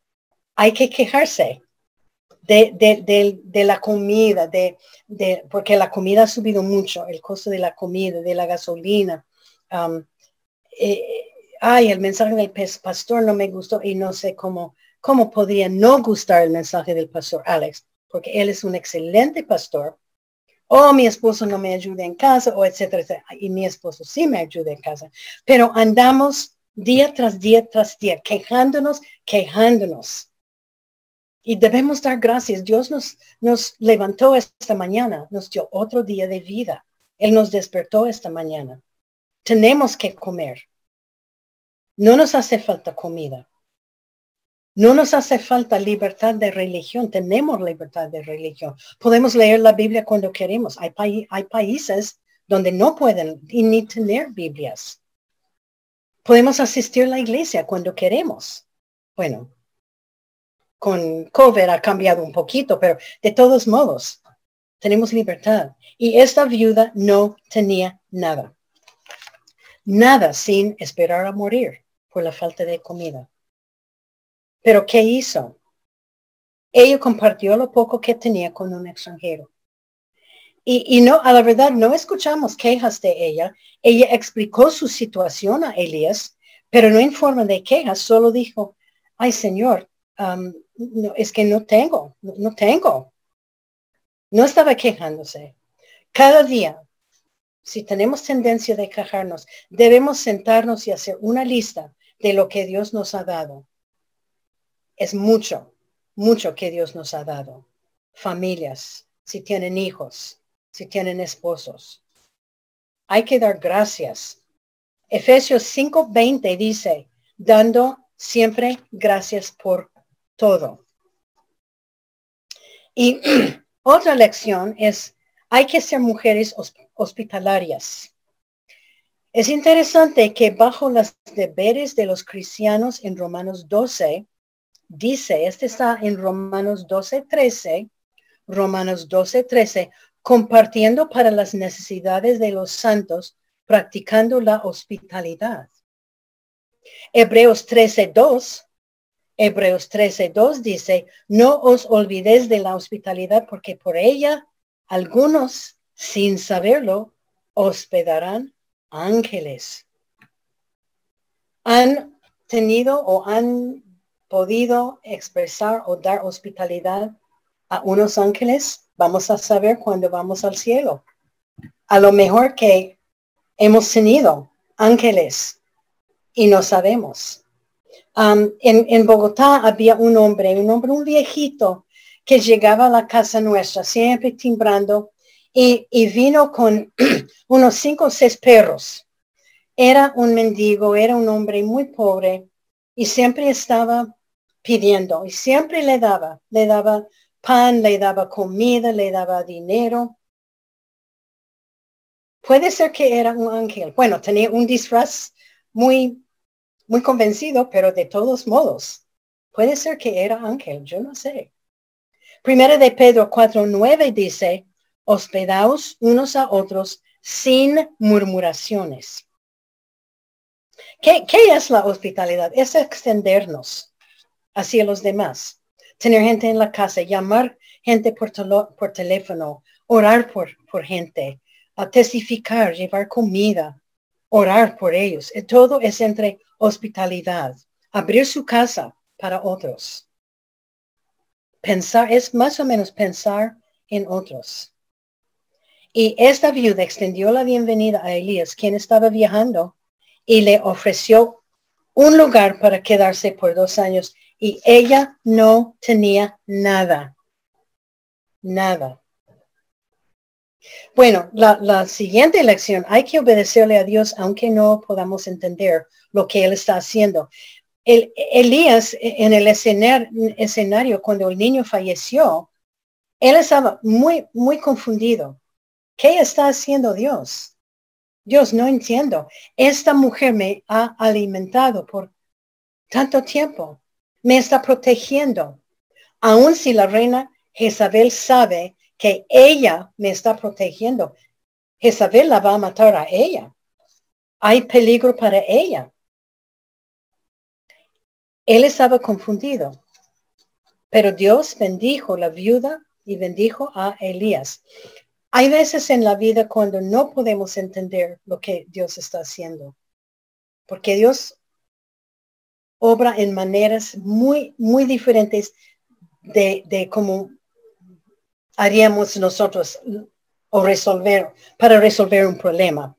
hay que quejarse de, la comida, de, porque la comida ha subido mucho, el costo de la comida, de la gasolina. Um, eh, ay, el mensaje del pastor no me gustó y no sé cómo, cómo podría no gustar el mensaje del pastor Alex, porque él es un excelente pastor, o mi esposo no me ayuda en casa, o etcétera, etcétera. Y mi esposo sí me ayuda en casa. Pero andamos día tras día tras día, quejándonos, quejándonos. Y debemos dar gracias. Dios nos, nos levantó esta mañana, nos dio otro día de vida. Él nos despertó esta mañana. Tenemos que comer. No nos hace falta comida. No nos hace falta libertad de religión, tenemos libertad de religión. Podemos leer la Biblia cuando queremos. Hay, países donde no pueden ni tener Biblias. Podemos asistir a la iglesia cuando queremos. Bueno, con COVID ha cambiado un poquito, pero de todos modos, tenemos libertad. Y esta viuda no tenía nada. Nada sin esperar a morir por la falta de comida. Pero ¿qué hizo? Ella compartió lo poco que tenía con un extranjero. Y, no, a la verdad, no escuchamos quejas de ella. Ella explicó su situación a Elías, pero no en forma de quejas, solo dijo, ay Señor, es que no tengo, no tengo. No estaba quejándose. Cada día, si tenemos tendencia de quejarnos, debemos sentarnos y hacer una lista de lo que Dios nos ha dado es mucho, mucho que Dios nos ha dado. Familias, si tienen hijos, si tienen esposos. Hay que dar gracias. Efesios 5:20 dice, dando siempre gracias por todo. Y otra lección es, hay que ser mujeres hospitalarias. Es interesante que bajo los deberes de los cristianos en Romanos 12, dice, este está en Romanos 12, 13, Romanos 12, 13, compartiendo para las necesidades de los santos, practicando la hospitalidad. Hebreos 13, 2, Hebreos 13, 2 dice, no os olvidéis de la hospitalidad porque por ella algunos, sin saberlo, hospedarán ángeles. Han tenido o han podido expresar o dar hospitalidad a unos ángeles, vamos a saber cuando vamos al cielo. A lo mejor que hemos tenido ángeles y no sabemos. Um, en, en, Bogotá había un hombre, un hombre, un viejito, que llegaba a la casa nuestra, siempre timbrando, y, y vino con unos cinco o seis perros. Era un mendigo, era un hombre muy pobre, y siempre estaba pidiendo, y siempre le daba, le daba pan, le daba comida, le daba dinero. Puede ser que era un ángel. Bueno, tenía un disfraz muy, muy convencido, pero de todos modos, puede ser que era ángel, yo no sé. Primera de Pedro 4.9 dice, hospedaos unos a otros sin murmuraciones. ¿Qué, ¿Qué, es la hospitalidad? Es extendernos hacia los demás tener gente en la casa, llamar gente por, por teléfono, orar por, por gente, a testificar, llevar comida, orar por ellos. Eh, todo es entre hospitalidad, abrir su casa para otros. Pensar es más o menos pensar en otros. Y esta viuda extendió la bienvenida a Elías, quien estaba viajando, y le ofreció un lugar para quedarse por dos años y ella no tenía nada. Nada. Bueno, la, siguiente lección, hay que obedecerle a Dios aunque no podamos entender lo que Él está haciendo. El, Elías en el escenario, escenario, cuando el niño falleció, él estaba muy, muy confundido. ¿Qué está haciendo Dios? Dios, no entiendo. Esta mujer me ha alimentado por tanto tiempo me está protegiendo. Aun si la reina Jezabel sabe que ella me está protegiendo, Jezabel la va a matar a ella. Hay peligro para ella. Él estaba confundido, pero Dios bendijo la viuda y bendijo a Elías. Hay veces en la vida cuando no podemos entender lo que Dios está haciendo, porque Dios obra en maneras muy, muy diferentes de, de cómo haríamos nosotros o resolver, para resolver un problema.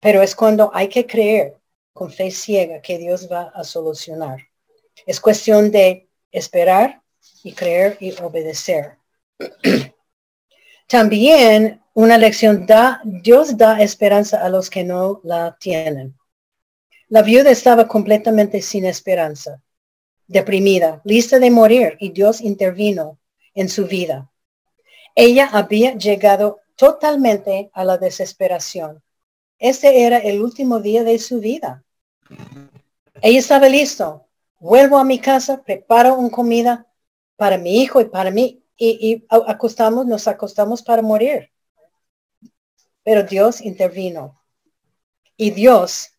Pero es cuando hay que creer con fe ciega que Dios va a solucionar. Es cuestión de esperar y creer y obedecer. También una lección da, Dios da esperanza a los que no la tienen. La viuda estaba completamente sin esperanza, deprimida, lista de morir, y Dios intervino en su vida. Ella había llegado totalmente a la desesperación. Este era el último día de su vida. Ella estaba listo. Vuelvo a mi casa, preparo una comida para mi hijo y para mí y, acostamos, nos acostamos para morir. Pero Dios intervino. Y Dios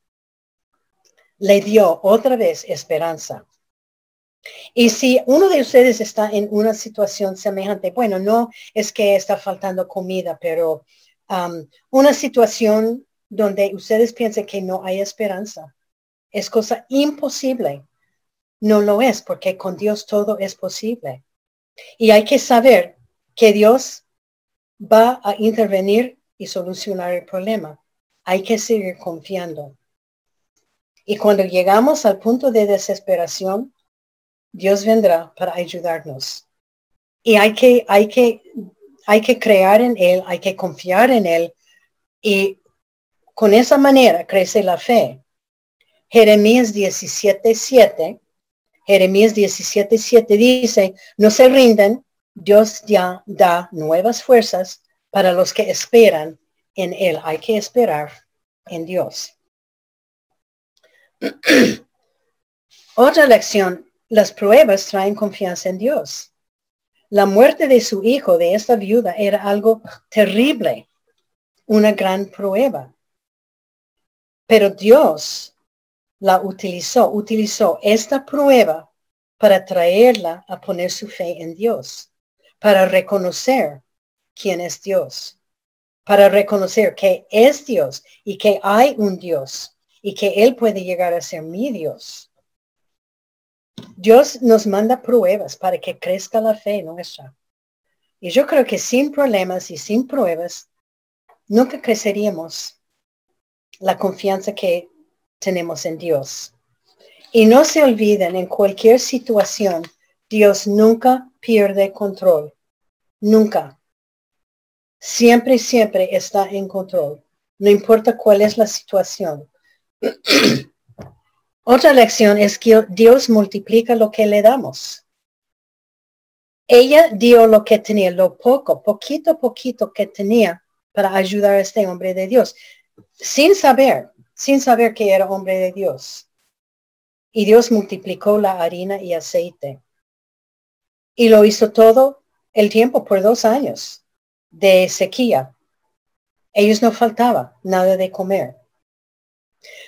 le dio otra vez esperanza. Y si uno de ustedes está en una situación semejante, bueno, no es que está faltando comida, pero um, una situación donde ustedes piensen que no hay esperanza, es cosa imposible. No lo es, porque con Dios todo es posible. Y hay que saber que Dios va a intervenir y solucionar el problema. Hay que seguir confiando. Y cuando llegamos al punto de desesperación, Dios vendrá para ayudarnos. Y hay que, hay que hay que crear en Él, hay que confiar en Él y con esa manera crece la fe. Jeremías 17.7, Jeremías 17.7 dice, no se rinden, Dios ya da nuevas fuerzas para los que esperan en Él. Hay que esperar en Dios. Otra lección, las pruebas traen confianza en Dios. La muerte de su hijo, de esta viuda, era algo terrible, una gran prueba. Pero Dios la utilizó, utilizó esta prueba para traerla a poner su fe en Dios, para reconocer quién es Dios, para reconocer que es Dios y que hay un Dios y que Él puede llegar a ser mi Dios. Dios nos manda pruebas para que crezca la fe nuestra. Y yo creo que sin problemas y sin pruebas, nunca creceríamos la confianza que tenemos en Dios. Y no se olviden, en cualquier situación, Dios nunca pierde control. Nunca. Siempre, siempre está en control. No importa cuál es la situación. Otra lección es que Dios multiplica lo que le damos. Ella dio lo que tenía, lo poco, poquito, poquito que tenía para ayudar a este hombre de Dios, sin saber, sin saber que era hombre de Dios. Y Dios multiplicó la harina y aceite. Y lo hizo todo el tiempo por dos años de sequía. Ellos no faltaba nada de comer.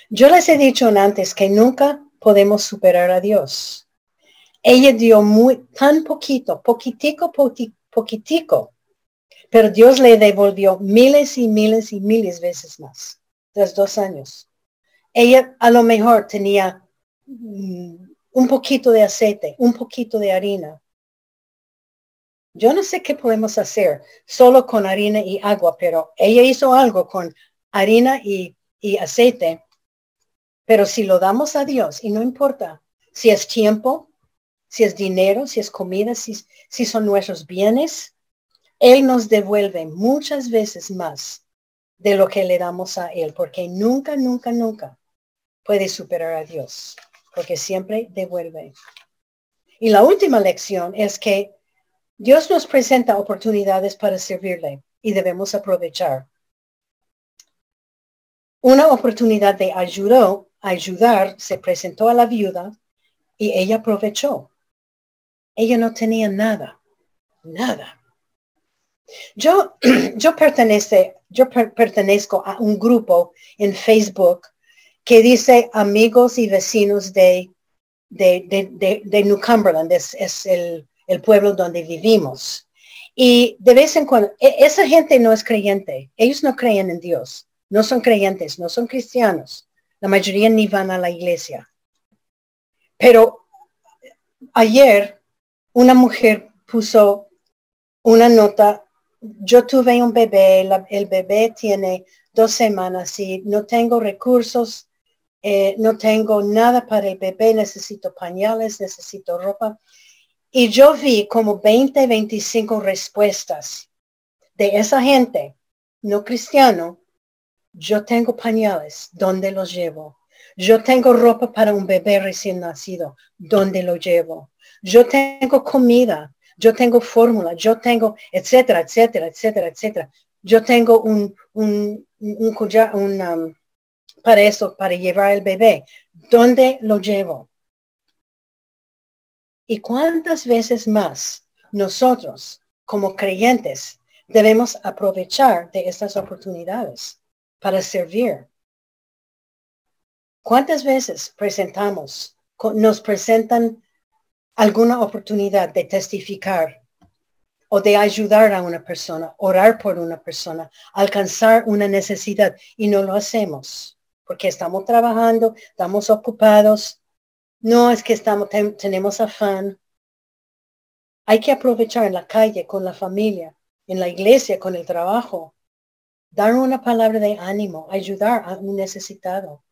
Yo les he dicho antes que nunca podemos superar a Dios. Ella dio muy, tan poquito, poquitico, poquitico, pero Dios le devolvió miles y miles y miles veces más, tras dos años. Ella a lo mejor tenía mm, un poquito de aceite, un poquito de harina. Yo no sé qué podemos hacer solo con harina y agua, pero ella hizo algo con harina y, y aceite pero si lo damos a Dios, y no importa si es tiempo, si es dinero, si es comida, si, son nuestros bienes, Él nos devuelve muchas veces más de lo que le damos a Él, porque nunca, nunca, nunca puede superar a Dios, porque siempre devuelve. Y la última lección es que Dios nos presenta oportunidades para servirle y debemos aprovechar. Una oportunidad de ayuda ayudar, se presentó a la viuda y ella aprovechó. Ella no tenía nada, nada. Yo, yo, pertenece, yo pertenezco a un grupo en Facebook que dice amigos y vecinos de, de, de, New Cumberland, es, es el, el, pueblo donde vivimos. Y de vez en cuando, e, esa gente no es creyente, ellos no creen en Dios, no son creyentes, no son cristianos. La mayoría ni van a la iglesia. Pero ayer una mujer puso una nota. Yo tuve un bebé, el bebé tiene dos semanas y no tengo recursos, eh, no tengo nada para el bebé, necesito pañales, necesito ropa. Y yo vi como 20, 25 respuestas de esa gente no cristiano yo tengo pañales, ¿dónde los llevo? Yo tengo ropa para un bebé recién nacido, ¿dónde lo llevo? Yo tengo comida, yo tengo fórmula, yo tengo, etcétera, etcétera, etcétera, etcétera. Yo tengo un, un, un, un um, para eso, para llevar el bebé. ¿Dónde lo llevo? ¿Y cuántas veces más nosotros, como creyentes, debemos aprovechar de estas oportunidades? Para servir. ¿Cuántas veces presentamos, nos presentan alguna oportunidad de testificar o de ayudar a una persona, orar por una persona, alcanzar una necesidad y no lo hacemos porque estamos trabajando, estamos ocupados. No es que estamos, tenemos afán. Hay que aprovechar en la calle, con la familia, en la iglesia, con el trabajo, dar una palabra de ánimo, ayudar a un necesitado.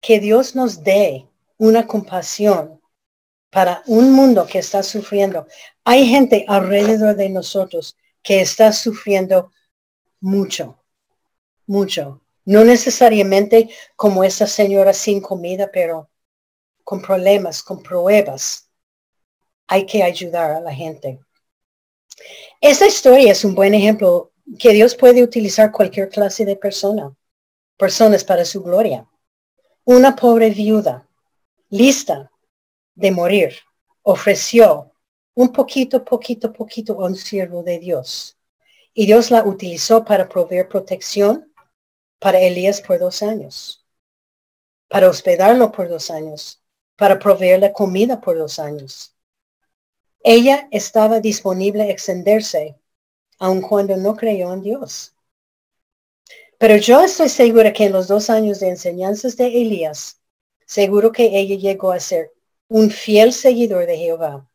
Que Dios nos dé una compasión para un mundo que está sufriendo. Hay gente alrededor de nosotros que está sufriendo mucho, mucho. No necesariamente como esa señora sin comida, pero con problemas, con pruebas. Hay que ayudar a la gente. Esta historia es un buen ejemplo que Dios puede utilizar cualquier clase de persona, personas para su gloria. Una pobre viuda, lista de morir, ofreció un poquito, poquito, poquito a un siervo de Dios. Y Dios la utilizó para proveer protección para Elías por dos años, para hospedarlo por dos años, para proveerle comida por dos años. Ella estaba disponible a extenderse, aun cuando no creyó en Dios. Pero yo estoy segura que en los dos años de enseñanzas de Elías, seguro que ella llegó a ser un fiel seguidor de Jehová.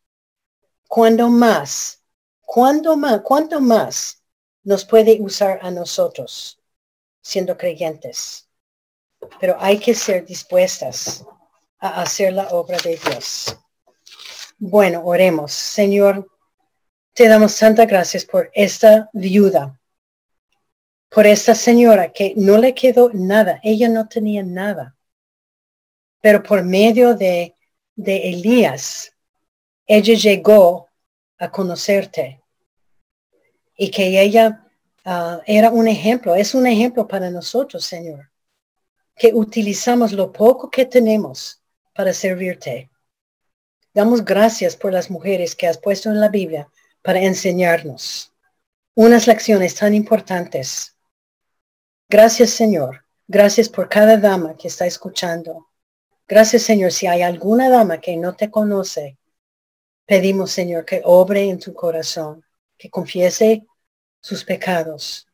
Cuando más, cuando más, cuánto más nos puede usar a nosotros siendo creyentes. Pero hay que ser dispuestas a hacer la obra de Dios. Bueno, oremos. Señor, te damos tantas gracias por esta viuda, por esta señora que no le quedó nada, ella no tenía nada. Pero por medio de, de Elías, ella llegó a conocerte y que ella ah, era un ejemplo, es un ejemplo para nosotros, Señor, que utilizamos lo poco que tenemos para servirte Damos gracias por las mujeres que has puesto en la Biblia para enseñarnos unas lecciones tan importantes. Gracias, Señor. Gracias por cada dama que está escuchando. Gracias, Señor. Si hay alguna dama que no te conoce, pedimos, Señor, que obre en tu corazón, que confiese sus pecados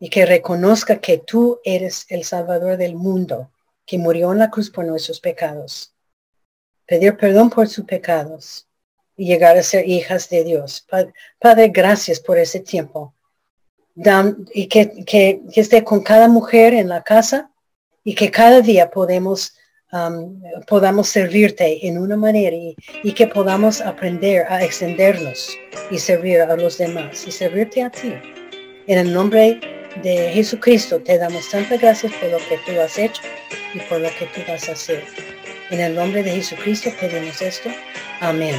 y que reconozca que tú eres el Salvador del mundo, que murió en la cruz por nuestros pecados pedir perdón por sus pecados y llegar a ser hijas de Dios. Padre, gracias por ese tiempo. y que, que, esté con cada mujer en la casa y que cada día podemos, um, podamos servirte en una manera y, y, que podamos aprender a extendernos y servir a los demás y servirte a ti. En el nombre de Jesucristo te damos tantas gracias por lo que tú has hecho y por lo que tú vas a hacer. En el nombre de Jesucristo pedimos esto. Amén.